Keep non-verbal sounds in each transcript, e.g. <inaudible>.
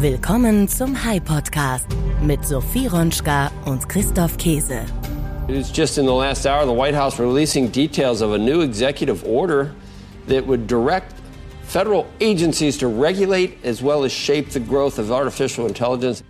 Willkommen zum High Podcast mit Sophie Ronschka und Christoph Käse. It's just in the last hour, the White House releasing details of a new executive order that would direct federal agencies to regulate as well as shape the growth of artificial intelligence.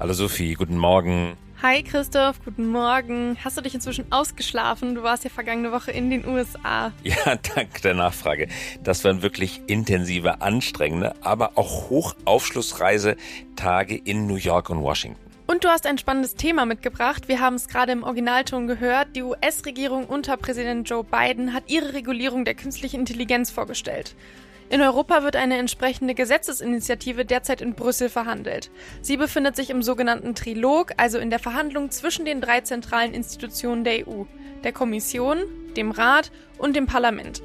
Hallo Sophie, guten Morgen. Hi Christoph, guten Morgen. Hast du dich inzwischen ausgeschlafen? Du warst ja vergangene Woche in den USA. <laughs> Ja, danke der Nachfrage. Das waren wirklich intensive, anstrengende, aber auch hochaufschlussreise Tage in New York und Washington. Und du hast ein spannendes Thema mitgebracht. Wir haben es gerade im Originalton gehört. Die US-Regierung unter Präsident Joe Biden hat ihre Regulierung der künstlichen Intelligenz vorgestellt. In Europa wird eine entsprechende Gesetzesinitiative derzeit in Brüssel verhandelt. Sie befindet sich im sogenannten Trilog, also in der Verhandlung zwischen den drei zentralen Institutionen der EU, der Kommission, dem Rat und dem Parlament.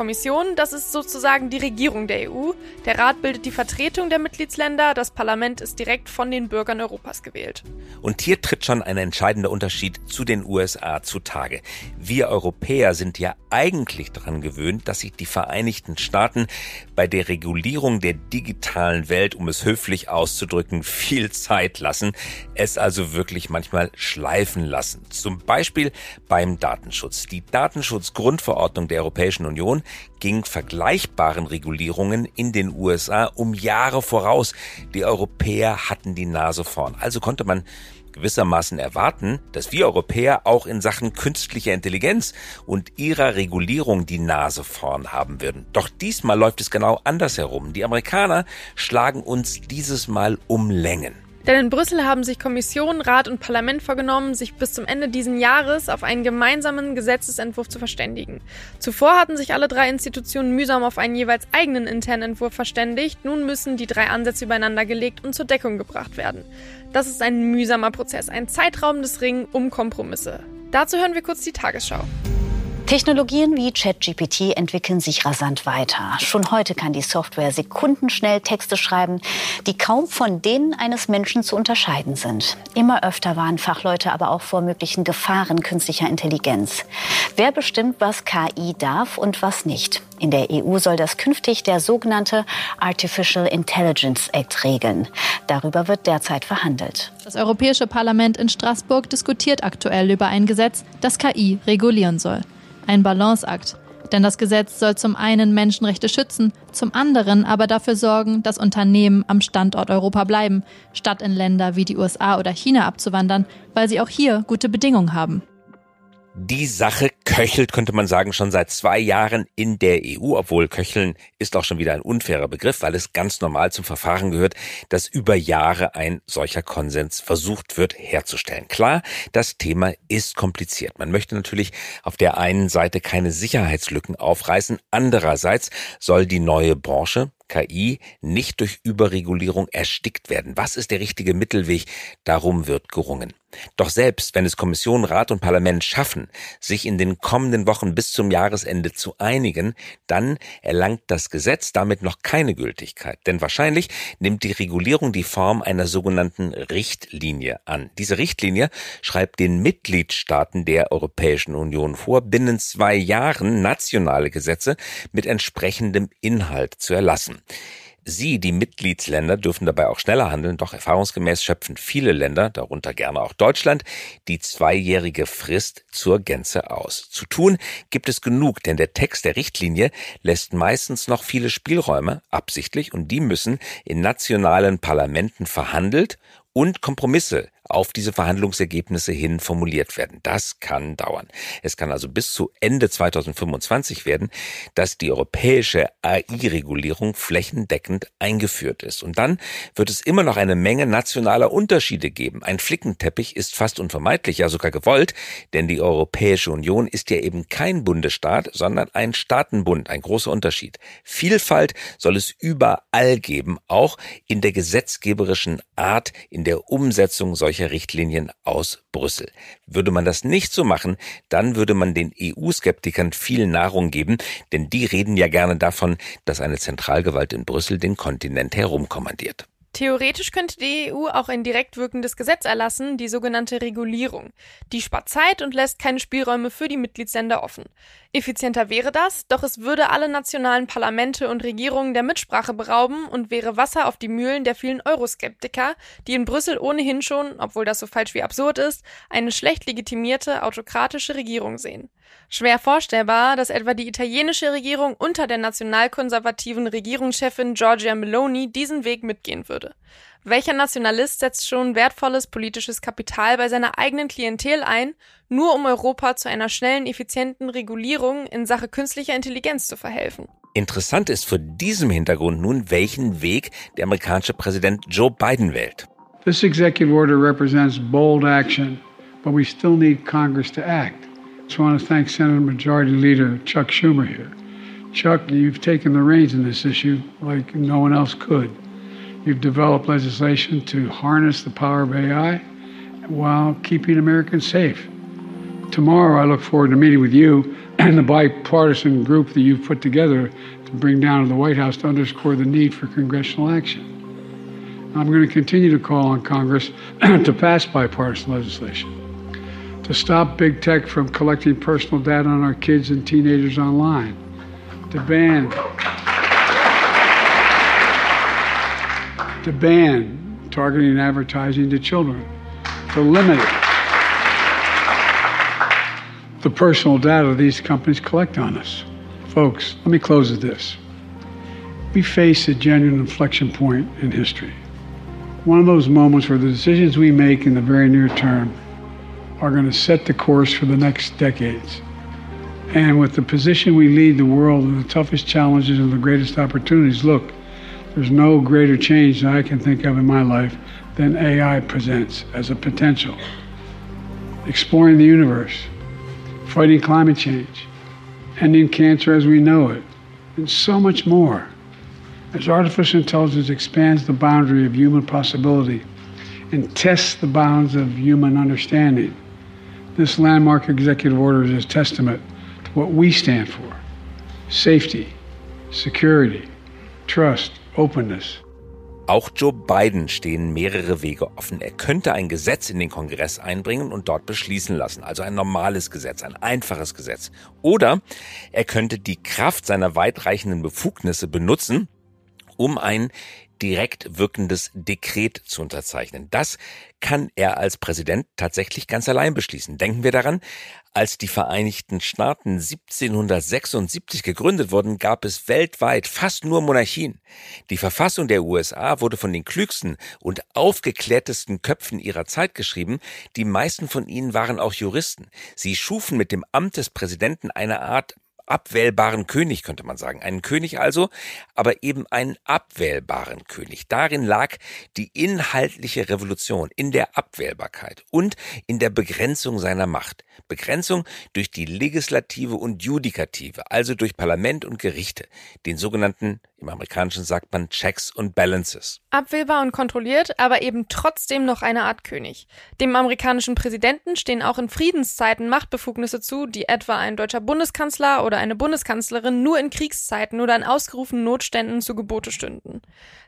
Kommission, das ist sozusagen die Regierung der EU. Der Rat bildet die Vertretung der Mitgliedsländer, das Parlament ist direkt von den Bürgern Europas gewählt. Und hier tritt schon ein entscheidender Unterschied zu den USA zutage. Wir Europäer sind ja eigentlich daran gewöhnt, dass sich die Vereinigten Staaten bei der Regulierung der digitalen Welt, um es höflich auszudrücken, viel Zeit lassen, es also wirklich manchmal schleifen lassen. Zum Beispiel beim Datenschutz. Die Datenschutzgrundverordnung der Europäischen Union ging vergleichbaren Regulierungen in den USA um Jahre voraus. Die Europäer hatten die Nase vorn. Also konnte man gewissermaßen erwarten, dass wir Europäer auch in Sachen künstlicher Intelligenz und ihrer Regulierung die Nase vorn haben würden. Doch diesmal läuft es genau andersherum. Die Amerikaner schlagen uns dieses Mal um Längen. Denn in Brüssel haben sich Kommission, Rat und Parlament vorgenommen, sich bis zum Ende diesen Jahres auf einen gemeinsamen Gesetzesentwurf zu verständigen. Zuvor hatten sich alle drei Institutionen mühsam auf einen jeweils eigenen internen Entwurf verständigt. Nun müssen die drei Ansätze übereinander gelegt und zur Deckung gebracht werden. Das ist ein mühsamer Prozess, ein zeitraubendes Ringen um Kompromisse. Dazu hören wir kurz die Tagesschau. Technologien wie ChatGPT entwickeln sich rasant weiter. Schon heute kann die Software sekundenschnell Texte schreiben, die kaum von denen eines Menschen zu unterscheiden sind. Immer öfter warnen Fachleute aber auch vor möglichen Gefahren künstlicher Intelligenz. Wer bestimmt, was KI darf und was nicht? In der EU soll das künftig der sogenannte Artificial Intelligence Act regeln. Darüber wird derzeit verhandelt. Das Europäische Parlament in Straßburg diskutiert aktuell über ein Gesetz, das KI regulieren soll ein Balanceakt. Denn das Gesetz soll zum einen Menschenrechte schützen, zum anderen aber dafür sorgen, dass Unternehmen am Standort Europa bleiben, statt in Länder wie die USA oder China abzuwandern, weil sie auch hier gute Bedingungen haben. Die Sache köchelt, könnte man sagen, schon seit zwei Jahren in der EU, obwohl köcheln ist auch schon wieder ein unfairer Begriff, weil es ganz normal zum Verfahren gehört, dass über Jahre ein solcher Konsens versucht wird herzustellen. Klar, das Thema ist kompliziert. Man möchte natürlich auf der einen Seite keine Sicherheitslücken aufreißen, andererseits soll die neue Branche KI nicht durch Überregulierung erstickt werden. Was ist der richtige Mittelweg? Darum wird gerungen. Doch selbst wenn es Kommission, Rat und Parlament schaffen, sich in den kommenden Wochen bis zum Jahresende zu einigen, dann erlangt das Gesetz damit noch keine Gültigkeit. Denn wahrscheinlich nimmt die Regulierung die Form einer sogenannten Richtlinie an. Diese Richtlinie schreibt den Mitgliedstaaten der Europäischen Union vor, binnen zwei Jahren nationale Gesetze mit entsprechendem Inhalt zu erlassen. Sie, die Mitgliedsländer, dürfen dabei auch schneller handeln, doch erfahrungsgemäß schöpfen viele Länder, darunter gerne auch Deutschland, die zweijährige Frist zur Gänze aus. Zu tun gibt es genug, denn der Text der Richtlinie lässt meistens noch viele Spielräume, absichtlich, und die müssen in nationalen Parlamenten verhandelt und Kompromisse auf diese Verhandlungsergebnisse hin formuliert werden. Das kann dauern. Es kann also bis zu Ende 2025 werden, dass die europäische AI-Regulierung flächendeckend eingeführt ist. Und dann wird es immer noch eine Menge nationaler Unterschiede geben. Ein Flickenteppich ist fast unvermeidlich, ja sogar gewollt, denn die Europäische Union ist ja eben kein Bundesstaat, sondern ein Staatenbund. Ein großer Unterschied. Vielfalt soll es überall geben, auch in der gesetzgeberischen Art, in der Umsetzung solcher solcher Richtlinien aus Brüssel. Würde man das nicht so machen, dann würde man den EU-Skeptikern viel Nahrung geben, denn die reden ja gerne davon, dass eine Zentralgewalt in Brüssel den Kontinent herumkommandiert. Theoretisch könnte die EU auch ein direkt wirkendes Gesetz erlassen, die sogenannte Regulierung. Die spart Zeit und lässt keine Spielräume für die Mitgliedsländer offen. Effizienter wäre das, doch es würde alle nationalen Parlamente und Regierungen der Mitsprache berauben und wäre Wasser auf die Mühlen der vielen Euroskeptiker, die in Brüssel ohnehin schon, obwohl das so falsch wie absurd ist, eine schlecht legitimierte autokratische Regierung sehen. Schwer vorstellbar, dass etwa die italienische Regierung unter der nationalkonservativen Regierungschefin Giorgia Meloni diesen Weg mitgehen würde. Welcher Nationalist setzt schon wertvolles politisches Kapital bei seiner eigenen Klientel ein, nur um Europa zu einer schnellen, effizienten Regulierung in Sache künstlicher Intelligenz zu verhelfen? Interessant ist vor diesem Hintergrund nun, welchen Weg der amerikanische Präsident Joe Biden wählt. This executive order represents bold action, but we still need Congress to act. I just want to thank Senate Majority Leader Chuck Schumer here. Chuck, you've taken the reins in this issue like no one else could. You've developed legislation to harness the power of AI while keeping Americans safe. Tomorrow, I look forward to meeting with you and the bipartisan group that you've put together to bring down to the White House to underscore the need for congressional action. I'm going to continue to call on Congress <clears throat> to pass bipartisan legislation, to stop big tech from collecting personal data on our kids and teenagers online, to ban to ban targeting advertising to children, to limit the personal data these companies collect on us. Folks, let me close with this. We face a genuine inflection point in history. One of those moments where the decisions we make in the very near term are going to set the course for the next decades. And with the position we lead the world in the toughest challenges and the greatest opportunities, look, there's no greater change that I can think of in my life than AI presents as a potential. Exploring the universe, fighting climate change, ending cancer as we know it, and so much more. As artificial intelligence expands the boundary of human possibility and tests the bounds of human understanding, this landmark executive order is a testament to what we stand for safety, security, trust, openness. Auch Joe Biden stehen mehrere Wege offen. Er könnte ein Gesetz in den Kongress einbringen und dort beschließen lassen, also ein normales Gesetz, ein einfaches Gesetz. Oder er könnte die Kraft seiner weitreichenden Befugnisse benutzen, um ein direkt wirkendes Dekret zu unterzeichnen. Das kann er als Präsident tatsächlich ganz allein beschließen. Denken wir daran, als die Vereinigten Staaten 1776 gegründet wurden, gab es weltweit fast nur Monarchien. Die Verfassung der USA wurde von den klügsten und aufgeklärtesten Köpfen ihrer Zeit geschrieben. Die meisten von ihnen waren auch Juristen. Sie schufen mit dem Amt des Präsidenten eine Art abwählbaren König, könnte man sagen. Einen König also, aber eben einen abwählbaren König. Darin lag die inhaltliche Revolution in der Abwählbarkeit und in der Begrenzung seiner Macht. Begrenzung durch die Legislative und Judikative, also durch Parlament und Gerichte, den sogenannten, im Amerikanischen sagt man Checks und Balances. Abwählbar und kontrolliert, aber eben trotzdem noch eine Art König. Dem amerikanischen Präsidenten stehen auch in Friedenszeiten Machtbefugnisse zu, die etwa ein deutscher Bundeskanzler oder eine Bundeskanzlerin nur in Kriegszeiten oder in ausgerufenen Notständen zu Gebote stünden.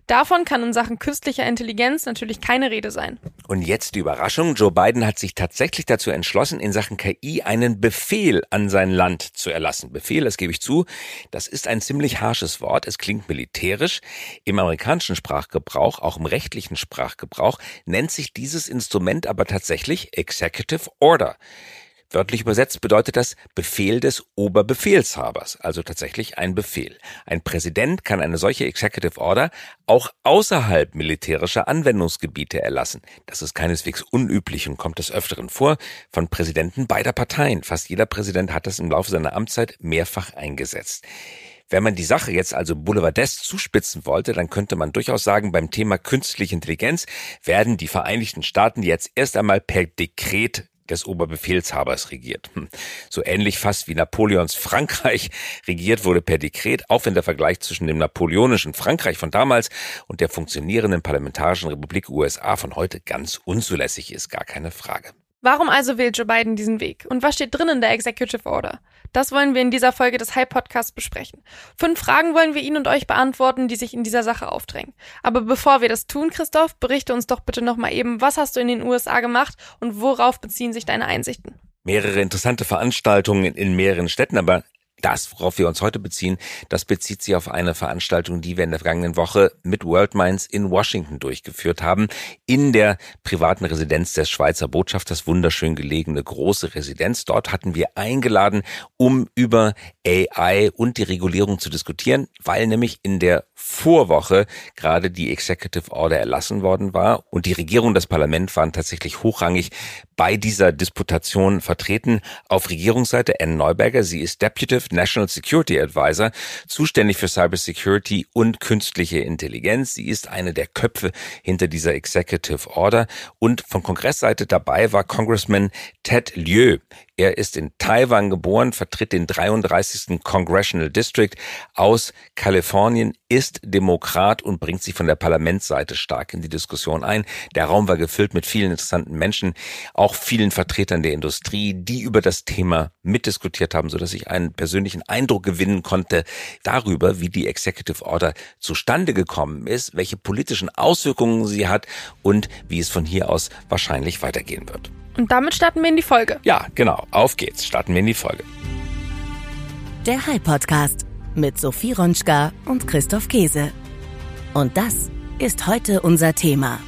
Davon kann in Sachen künstlicher Intelligenz natürlich keine Rede sein. Und jetzt die Überraschung. Joe Biden hat sich tatsächlich dazu entschlossen, in Sachen KI einen Befehl an sein Land zu erlassen. Befehl, das gebe ich zu, das ist ein ziemlich harsches Wort. Es klingt militärisch. Im amerikanischen Sprachgebrauch, auch im rechtlichen Sprachgebrauch, nennt sich dieses Instrument aber tatsächlich Executive Order. Wörtlich übersetzt bedeutet das Befehl des Oberbefehlshabers, also tatsächlich ein Befehl. Ein Präsident kann eine solche Executive Order auch außerhalb militärischer Anwendungsgebiete erlassen. Das ist keineswegs unüblich und kommt des Öfteren vor von Präsidenten beider Parteien. Fast jeder Präsident hat das im Laufe seiner Amtszeit mehrfach eingesetzt. Wenn man die Sache jetzt also boulevardesk zuspitzen wollte, dann könnte man durchaus sagen, beim Thema künstliche Intelligenz werden die Vereinigten Staaten jetzt erst einmal per Dekret des Oberbefehlshabers regiert. Hm. So ähnlich fast wie Napoleons Frankreich <laughs> regiert wurde per Dekret, auch wenn der Vergleich zwischen dem napoleonischen Frankreich von damals und der funktionierenden parlamentarischen Republik USA von heute ganz unzulässig ist, gar keine Frage. Warum also wählt Joe Biden diesen Weg? Und was steht drin in der Executive Order? Das wollen wir in dieser Folge des High Podcasts besprechen. Fünf Fragen wollen wir Ihnen und euch beantworten, die sich in dieser Sache aufdrängen. Aber bevor wir das tun, Christoph, berichte uns doch bitte nochmal eben, was hast du in den USA gemacht und worauf beziehen sich deine Einsichten? Mehrere interessante Veranstaltungen in mehreren Städten, aber das, worauf wir uns heute beziehen, das bezieht sich auf eine Veranstaltung, die wir in der vergangenen Woche mit World Minds in Washington durchgeführt haben, in der privaten Residenz des Schweizer Botschafters, wunderschön gelegene große Residenz. Dort hatten wir eingeladen, um über AI und die Regulierung zu diskutieren, weil nämlich in der Vorwoche gerade die Executive Order erlassen worden war und die Regierung, das Parlament waren tatsächlich hochrangig bei dieser Disputation vertreten. Auf Regierungsseite Ann Neuberger, sie ist Deputy National Security Advisor, zuständig für Cybersecurity und künstliche Intelligenz. Sie ist eine der Köpfe hinter dieser Executive Order und von Kongressseite dabei war Congressman Ted Lieu. Er ist in Taiwan geboren, vertritt den 33. Congressional District aus Kalifornien, ist Demokrat und bringt sich von der Parlamentsseite stark in die Diskussion ein. Der Raum war gefüllt mit vielen interessanten Menschen, auch vielen Vertretern der Industrie, die über das Thema mitdiskutiert haben, so dass ich einen persönlichen Eindruck gewinnen konnte darüber, wie die Executive Order zustande gekommen ist, welche politischen Auswirkungen sie hat und wie es von hier aus wahrscheinlich weitergehen wird. Und damit starten wir in die Folge. Ja, genau. Auf geht's. Starten wir in die Folge. Der High Podcast mit Sophie Ronschka und Christoph Käse. Und das ist heute unser Thema.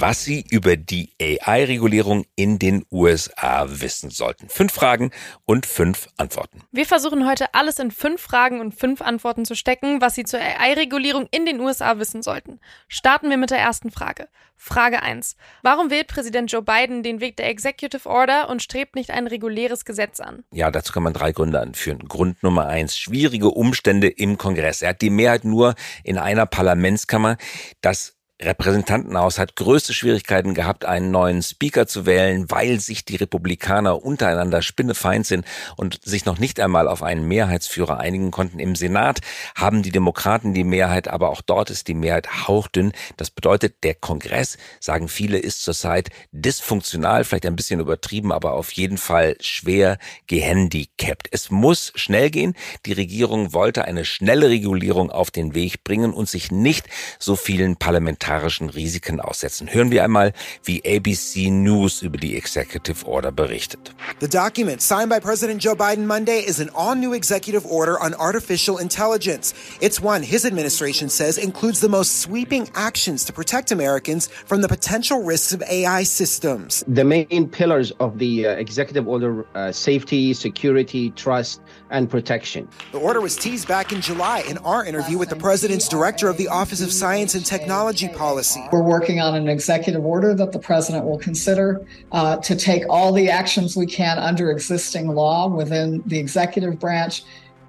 Was Sie über die AI-Regulierung in den USA wissen sollten. Fünf Fragen und fünf Antworten. Wir versuchen heute alles in fünf Fragen und fünf Antworten zu stecken, was Sie zur AI-Regulierung in den USA wissen sollten. Starten wir mit der ersten Frage. Frage 1. Warum wählt Präsident Joe Biden den Weg der Executive Order und strebt nicht ein reguläres Gesetz an? Ja, dazu kann man drei Gründe anführen. Grund Nummer eins, schwierige Umstände im Kongress. Er hat die Mehrheit nur in einer Parlamentskammer. Das Repräsentantenhaus hat größte Schwierigkeiten gehabt, einen neuen Speaker zu wählen, weil sich die Republikaner untereinander spinnefeind sind und sich noch nicht einmal auf einen Mehrheitsführer einigen konnten. Im Senat haben die Demokraten die Mehrheit, aber auch dort ist die Mehrheit hauchdünn. Das bedeutet, der Kongress, sagen viele, ist zurzeit dysfunktional, vielleicht ein bisschen übertrieben, aber auf jeden Fall schwer gehandicapt. Es muss schnell gehen. Die Regierung wollte eine schnelle Regulierung auf den Weg bringen und sich nicht so vielen Parlamentarischen parlamentarischen Risiken aussetzen. Hören wir einmal, wie ABC News über die Executive Order berichtet. The document signed by President Joe Biden Monday is an all-new executive order on artificial intelligence. It's one his administration says includes the most sweeping actions to protect Americans from the potential risks of AI systems. The main pillars of the uh, executive order uh, safety, security, trust, and protection. The order was teased back in July in our interview with the president's director of the Office of Science and Technology policy. We're working on an executive order that the president will consider uh, to take all the actions we can under existing law within the executive branch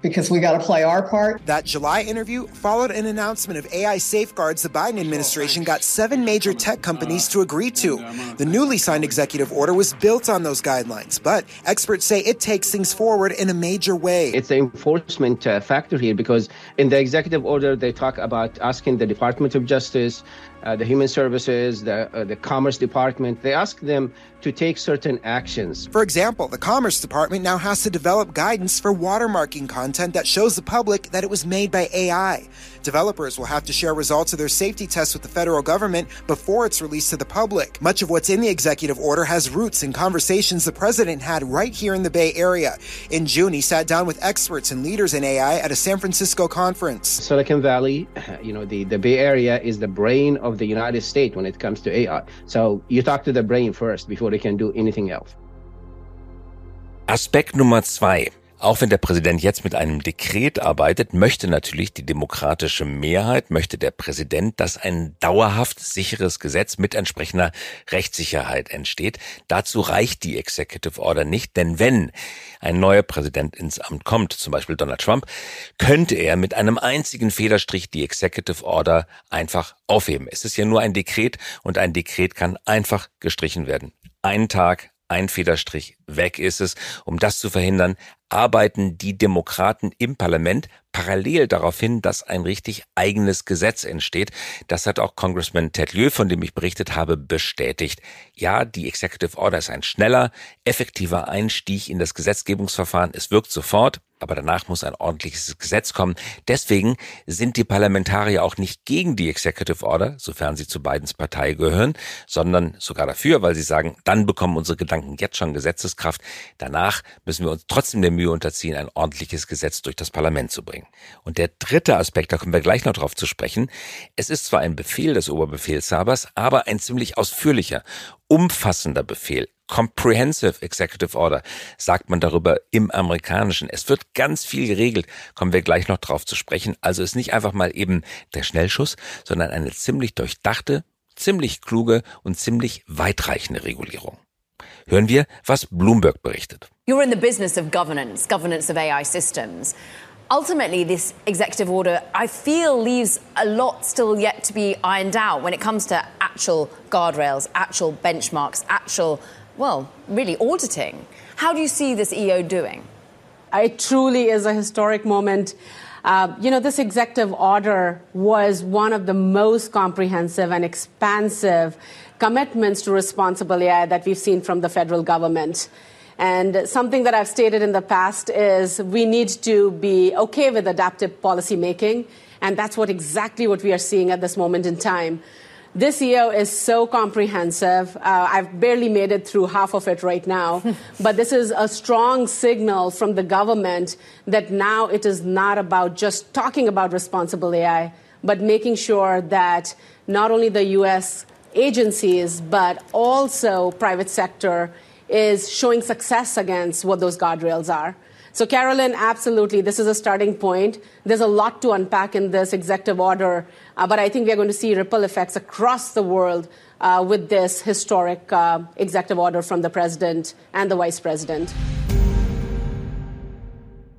because we got to play our part. That July interview followed an announcement of AI safeguards the Biden administration got seven major tech companies to agree to. The newly signed executive order was built on those guidelines, but experts say it takes things forward in a major way. It's the enforcement uh, factor here because in the executive order, they talk about asking the Department of Justice, uh, the Human Services, the, uh, the Commerce Department, they ask them to take certain actions. For example, the Commerce Department now has to develop guidance for watermarking content that shows the public that it was made by AI. Developers will have to share results of their safety tests with the federal government before it's released to the public. Much of what's in the executive order has roots in conversations the president had right here in the Bay Area. In June, he sat down with experts and leaders in AI at a San Francisco conference. Silicon Valley, you know, the, the Bay Area is the brain of the United States when it comes to AI. So you talk to the brain first before they can do anything else. Aspekt Nummer zwei. Auch wenn der Präsident jetzt mit einem Dekret arbeitet, möchte natürlich die demokratische Mehrheit, möchte der Präsident, dass ein dauerhaft sicheres Gesetz mit entsprechender Rechtssicherheit entsteht. Dazu reicht die Executive Order nicht, denn wenn ein neuer Präsident ins Amt kommt, zum Beispiel Donald Trump, könnte er mit einem einzigen Federstrich die Executive Order einfach aufheben. Es ist ja nur ein Dekret und ein Dekret kann einfach gestrichen werden. Ein Tag, ein Federstrich, weg ist es. Um das zu verhindern, arbeiten die Demokraten im Parlament parallel darauf hin, dass ein richtig eigenes Gesetz entsteht. Das hat auch Congressman Ted Lieu, von dem ich berichtet habe, bestätigt. Ja, die Executive Order ist ein schneller, effektiver Einstieg in das Gesetzgebungsverfahren. Es wirkt sofort aber danach muss ein ordentliches Gesetz kommen. Deswegen sind die Parlamentarier auch nicht gegen die Executive Order, sofern sie zu Bidens Partei gehören, sondern sogar dafür, weil sie sagen, dann bekommen unsere Gedanken jetzt schon Gesetzeskraft. Danach müssen wir uns trotzdem der Mühe unterziehen, ein ordentliches Gesetz durch das Parlament zu bringen. Und der dritte Aspekt, da kommen wir gleich noch drauf zu sprechen. Es ist zwar ein Befehl des Oberbefehlshabers, aber ein ziemlich ausführlicher, umfassender Befehl. Comprehensive Executive Order, sagt man darüber im Amerikanischen. Es wird ganz viel geregelt, kommen wir gleich noch drauf zu sprechen. Also ist nicht einfach mal eben der Schnellschuss, sondern eine ziemlich durchdachte, ziemlich kluge und ziemlich weitreichende Regulierung. Hören wir, was Bloomberg berichtet. You're in the business of governance, governance of AI systems. Ultimately, this executive order, I feel, leaves a lot still yet to be ironed out when it comes to actual guardrails, actual benchmarks, actual well, really auditing. How do you see this EO doing? It truly is a historic moment. Uh, you know, this executive order was one of the most comprehensive and expansive commitments to responsible AI that we've seen from the federal government. And something that I've stated in the past is we need to be okay with adaptive policy making. And that's what exactly what we are seeing at this moment in time. This year is so comprehensive. Uh, I've barely made it through half of it right now. <laughs> but this is a strong signal from the government that now it is not about just talking about responsible AI, but making sure that not only the U.S. agencies, but also private sector is showing success against what those guardrails are. So, Carolyn, absolutely, this is a starting point. There's a lot to unpack in this executive order, uh, but I think we're going to see ripple effects across the world uh, with this historic uh, executive order from the president and the vice president.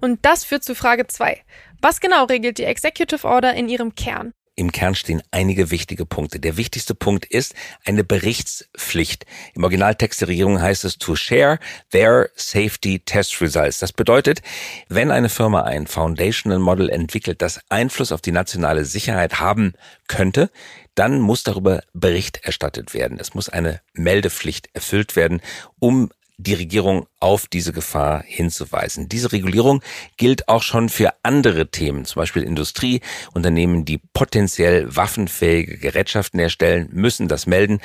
Und das führt zu Frage 2. Was genau regelt die Executive Order in ihrem Kern? Im Kern stehen einige wichtige Punkte. Der wichtigste Punkt ist eine Berichtspflicht. Im Originaltext der Regierung heißt es to share their safety test results. Das bedeutet, wenn eine Firma ein Foundational Model entwickelt, das Einfluss auf die nationale Sicherheit haben könnte, dann muss darüber Bericht erstattet werden. Es muss eine Meldepflicht erfüllt werden, um die Regierung auf diese Gefahr hinzuweisen. Diese Regulierung gilt auch schon für andere Themen, zum Beispiel Industrie. Unternehmen, die potenziell waffenfähige Gerätschaften erstellen, müssen das melden.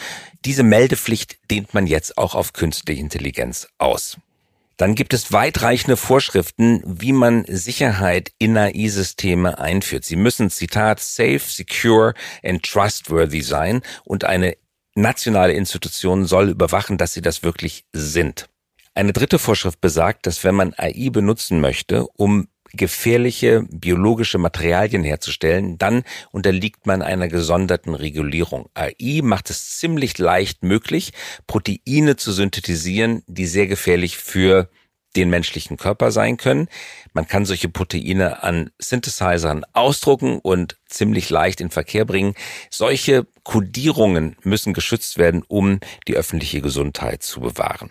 Diese Meldepflicht dehnt man jetzt auch auf künstliche Intelligenz aus. Dann gibt es weitreichende Vorschriften, wie man Sicherheit in AI-Systeme einführt. Sie müssen, Zitat, safe, secure and trustworthy sein und eine nationale Institution soll überwachen, dass sie das wirklich sind. Eine dritte Vorschrift besagt, dass wenn man AI benutzen möchte, um gefährliche biologische Materialien herzustellen, dann unterliegt man einer gesonderten Regulierung. AI macht es ziemlich leicht möglich, Proteine zu synthetisieren, die sehr gefährlich für den menschlichen Körper sein können. Man kann solche Proteine an Synthesizern ausdrucken und ziemlich leicht in Verkehr bringen. Solche Kodierungen müssen geschützt werden, um die öffentliche Gesundheit zu bewahren.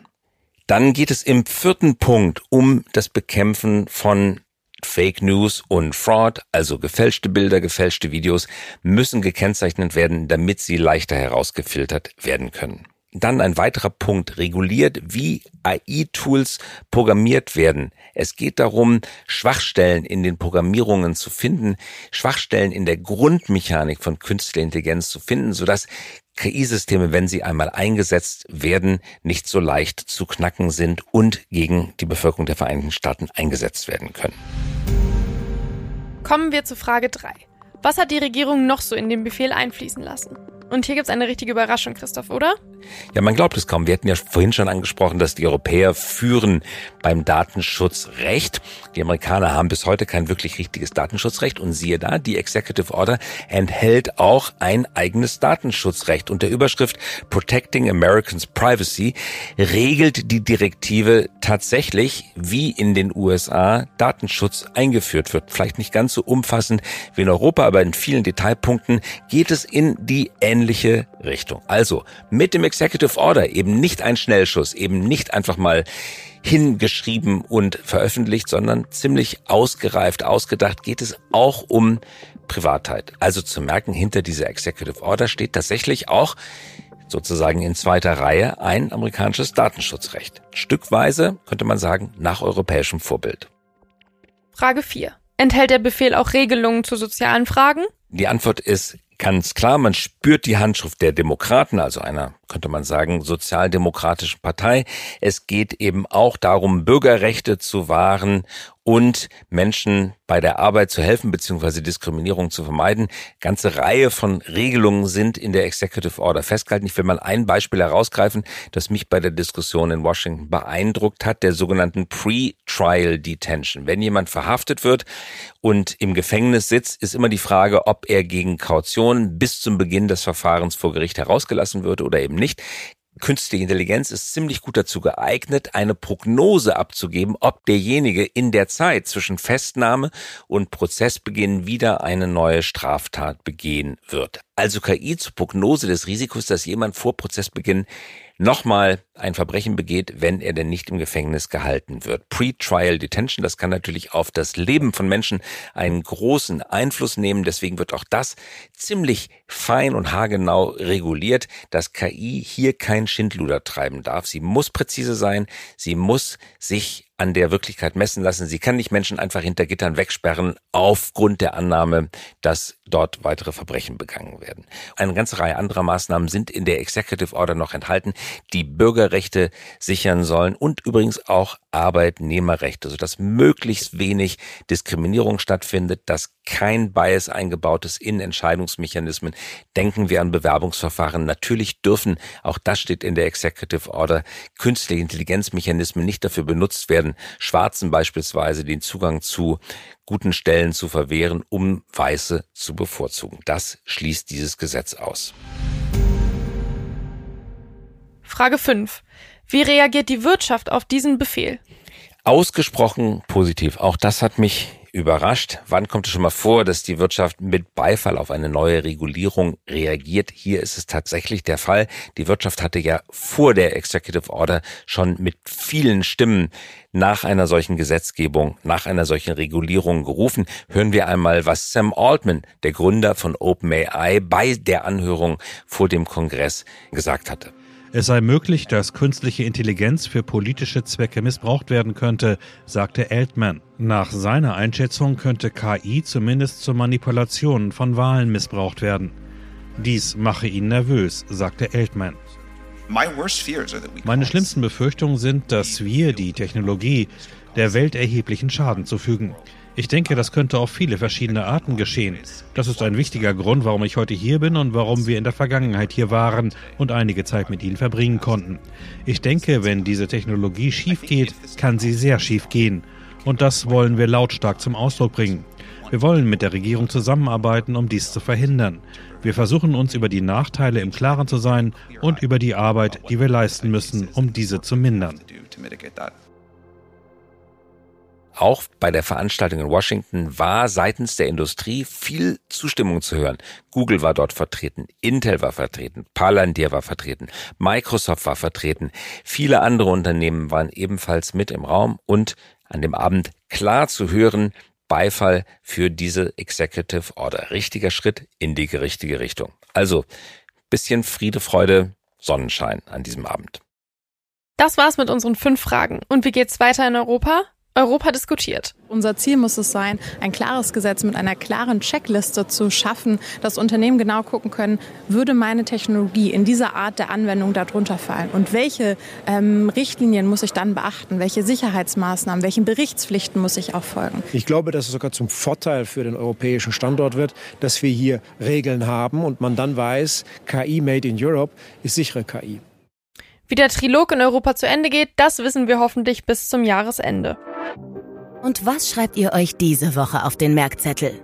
Dann geht es im vierten Punkt um das Bekämpfen von Fake News und Fraud, also gefälschte Bilder, gefälschte Videos, müssen gekennzeichnet werden, damit sie leichter herausgefiltert werden können. Dann ein weiterer Punkt reguliert, wie AI-Tools programmiert werden. Es geht darum, Schwachstellen in den Programmierungen zu finden, Schwachstellen in der Grundmechanik von künstlicher Intelligenz zu finden, sodass KI-Systeme, wenn sie einmal eingesetzt werden, nicht so leicht zu knacken sind und gegen die Bevölkerung der Vereinigten Staaten eingesetzt werden können. Kommen wir zu Frage 3. Was hat die Regierung noch so in den Befehl einfließen lassen? Und hier gibt's eine richtige Überraschung, Christoph, oder? Ja, man glaubt es kaum. Wir hatten ja vorhin schon angesprochen, dass die Europäer führen beim Datenschutzrecht. Die Amerikaner haben bis heute kein wirklich richtiges Datenschutzrecht. Und siehe da, die Executive Order enthält auch ein eigenes Datenschutzrecht. Unter Überschrift Protecting Americans Privacy regelt die Direktive tatsächlich, wie in den USA Datenschutz eingeführt wird. Vielleicht nicht ganz so umfassend wie in Europa, aber in vielen Detailpunkten geht es in die ähnliche Richtung. Also mit dem Executive Order eben nicht ein Schnellschuss, eben nicht einfach mal hingeschrieben und veröffentlicht, sondern ziemlich ausgereift, ausgedacht geht es auch um Privatheit. Also zu merken, hinter dieser Executive Order steht tatsächlich auch sozusagen in zweiter Reihe ein amerikanisches Datenschutzrecht. Stückweise könnte man sagen nach europäischem Vorbild. Frage 4. Enthält der Befehl auch Regelungen zu sozialen Fragen? Die Antwort ist ganz klar, man spürt die Handschrift der Demokraten, also einer, könnte man sagen, sozialdemokratischen Partei. Es geht eben auch darum, Bürgerrechte zu wahren und Menschen bei der Arbeit zu helfen bzw. Diskriminierung zu vermeiden. Ganze Reihe von Regelungen sind in der Executive Order festgehalten. Ich will mal ein Beispiel herausgreifen, das mich bei der Diskussion in Washington beeindruckt hat, der sogenannten Pre-Trial Detention. Wenn jemand verhaftet wird und im Gefängnis sitzt, ist immer die Frage, ob er gegen Kaution bis zum Beginn des Verfahrens vor Gericht herausgelassen wird oder eben nicht. Künstliche Intelligenz ist ziemlich gut dazu geeignet, eine Prognose abzugeben, ob derjenige in der Zeit zwischen Festnahme und Prozessbeginn wieder eine neue Straftat begehen wird. Also KI zur Prognose des Risikos, dass jemand vor Prozessbeginn nochmal ein Verbrechen begeht, wenn er denn nicht im Gefängnis gehalten wird. Pre-Trial Detention, das kann natürlich auf das Leben von Menschen einen großen Einfluss nehmen. Deswegen wird auch das ziemlich fein und haargenau reguliert, dass KI hier kein Schindluder treiben darf. Sie muss präzise sein, sie muss sich an der Wirklichkeit messen lassen. Sie kann nicht Menschen einfach hinter Gittern wegsperren aufgrund der Annahme, dass dort weitere Verbrechen begangen werden. Eine ganze Reihe anderer Maßnahmen sind in der Executive Order noch enthalten, die Bürgerrechte sichern sollen und übrigens auch Arbeitnehmerrechte, sodass möglichst wenig Diskriminierung stattfindet, dass kein Bias eingebaut ist in Entscheidungsmechanismen. Denken wir an Bewerbungsverfahren. Natürlich dürfen, auch das steht in der Executive Order, künstliche Intelligenzmechanismen nicht dafür benutzt werden, Schwarzen beispielsweise den Zugang zu guten Stellen zu verwehren, um Weiße zu bevorzugen. Das schließt dieses Gesetz aus. Frage 5. Wie reagiert die Wirtschaft auf diesen Befehl? Ausgesprochen positiv. Auch das hat mich überrascht. Wann kommt es schon mal vor, dass die Wirtschaft mit Beifall auf eine neue Regulierung reagiert? Hier ist es tatsächlich der Fall. Die Wirtschaft hatte ja vor der Executive Order schon mit vielen Stimmen nach einer solchen Gesetzgebung, nach einer solchen Regulierung gerufen. Hören wir einmal, was Sam Altman, der Gründer von OpenAI, bei der Anhörung vor dem Kongress gesagt hatte. Es sei möglich, dass künstliche Intelligenz für politische Zwecke missbraucht werden könnte, sagte Altman. Nach seiner Einschätzung könnte KI zumindest zur Manipulation von Wahlen missbraucht werden. Dies mache ihn nervös, sagte Altman. Meine schlimmsten Befürchtungen sind, dass wir, die Technologie, der Welt erheblichen Schaden zufügen. Ich denke, das könnte auf viele verschiedene Arten geschehen. Das ist ein wichtiger Grund, warum ich heute hier bin und warum wir in der Vergangenheit hier waren und einige Zeit mit Ihnen verbringen konnten. Ich denke, wenn diese Technologie schief geht, kann sie sehr schief gehen. Und das wollen wir lautstark zum Ausdruck bringen. Wir wollen mit der Regierung zusammenarbeiten, um dies zu verhindern. Wir versuchen uns über die Nachteile im Klaren zu sein und über die Arbeit, die wir leisten müssen, um diese zu mindern. Auch bei der Veranstaltung in Washington war seitens der Industrie viel Zustimmung zu hören. Google war dort vertreten, Intel war vertreten, Palantir war vertreten, Microsoft war vertreten, viele andere Unternehmen waren ebenfalls mit im Raum und an dem Abend klar zu hören, Beifall für diese Executive Order. Richtiger Schritt in die richtige Richtung. Also, bisschen Friede, Freude, Sonnenschein an diesem Abend. Das war's mit unseren fünf Fragen. Und wie geht's weiter in Europa? Europa diskutiert. Unser Ziel muss es sein, ein klares Gesetz mit einer klaren Checkliste zu schaffen, dass Unternehmen genau gucken können, würde meine Technologie in dieser Art der Anwendung darunter fallen und welche ähm, Richtlinien muss ich dann beachten, welche Sicherheitsmaßnahmen, welchen Berichtspflichten muss ich auch folgen. Ich glaube, dass es sogar zum Vorteil für den europäischen Standort wird, dass wir hier Regeln haben und man dann weiß, KI made in Europe ist sichere KI. Wie der Trilog in Europa zu Ende geht, das wissen wir hoffentlich bis zum Jahresende. Und was schreibt ihr euch diese Woche auf den Merkzettel?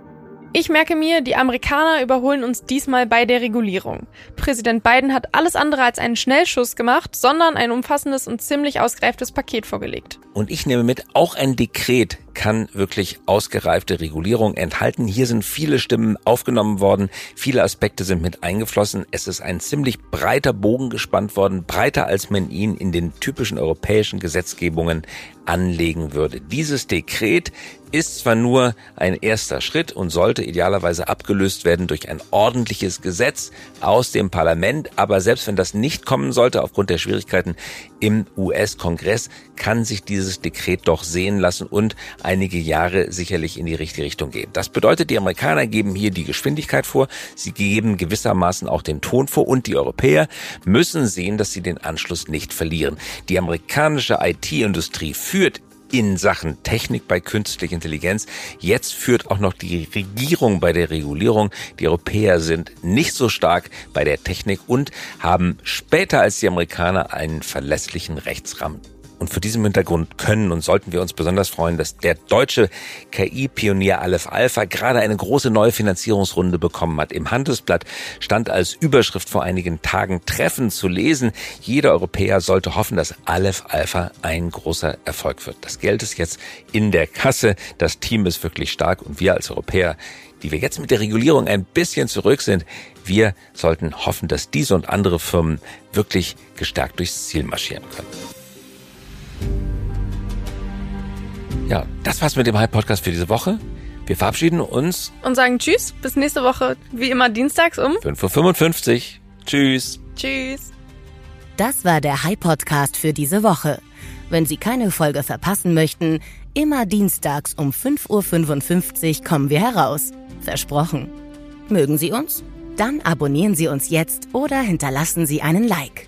Ich merke mir, die Amerikaner überholen uns diesmal bei der Regulierung. Präsident Biden hat alles andere als einen Schnellschuss gemacht, sondern ein umfassendes und ziemlich ausgereiftes Paket vorgelegt. Und ich nehme mit, auch ein Dekret kann wirklich ausgereifte Regulierung enthalten. Hier sind viele Stimmen aufgenommen worden, viele Aspekte sind mit eingeflossen. Es ist ein ziemlich breiter Bogen gespannt worden, breiter als man ihn in den typischen europäischen Gesetzgebungen anlegen würde. Dieses Dekret ist zwar nur ein erster Schritt und sollte idealerweise abgelöst werden durch ein ordentliches Gesetz aus dem Parlament, aber selbst wenn das nicht kommen sollte, aufgrund der Schwierigkeiten im US-Kongress, kann sich dieses Dekret doch sehen lassen und einige Jahre sicherlich in die richtige Richtung gehen. Das bedeutet, die Amerikaner geben hier die Geschwindigkeit vor, sie geben gewissermaßen auch den Ton vor und die Europäer müssen sehen, dass sie den Anschluss nicht verlieren. Die amerikanische IT-Industrie führt in Sachen Technik bei künstlicher Intelligenz. Jetzt führt auch noch die Regierung bei der Regulierung. Die Europäer sind nicht so stark bei der Technik und haben später als die Amerikaner einen verlässlichen Rechtsrahmen und vor diesem Hintergrund können und sollten wir uns besonders freuen, dass der deutsche KI-Pionier Aleph Alpha gerade eine große neue Finanzierungsrunde bekommen hat. Im Handelsblatt stand als Überschrift vor einigen Tagen Treffen zu lesen. Jeder Europäer sollte hoffen, dass Aleph Alpha ein großer Erfolg wird. Das Geld ist jetzt in der Kasse. Das Team ist wirklich stark und wir als Europäer die wir jetzt mit der Regulierung ein bisschen zurück sind, wir sollten hoffen, dass diese und andere Firmen wirklich gestärkt durchs Ziel marschieren können. Ja, das war's mit dem Hype-Podcast für diese Woche. Wir verabschieden uns. Und sagen Tschüss. Bis nächste Woche. Wie immer dienstags um 5.55 Uhr. Tschüss. Tschüss. Das war der Hype-Podcast für diese Woche. Wenn Sie keine Folge verpassen möchten, immer dienstags um 5.55 Uhr kommen wir heraus. Versprochen. Mögen Sie uns? Dann abonnieren Sie uns jetzt oder hinterlassen Sie einen Like.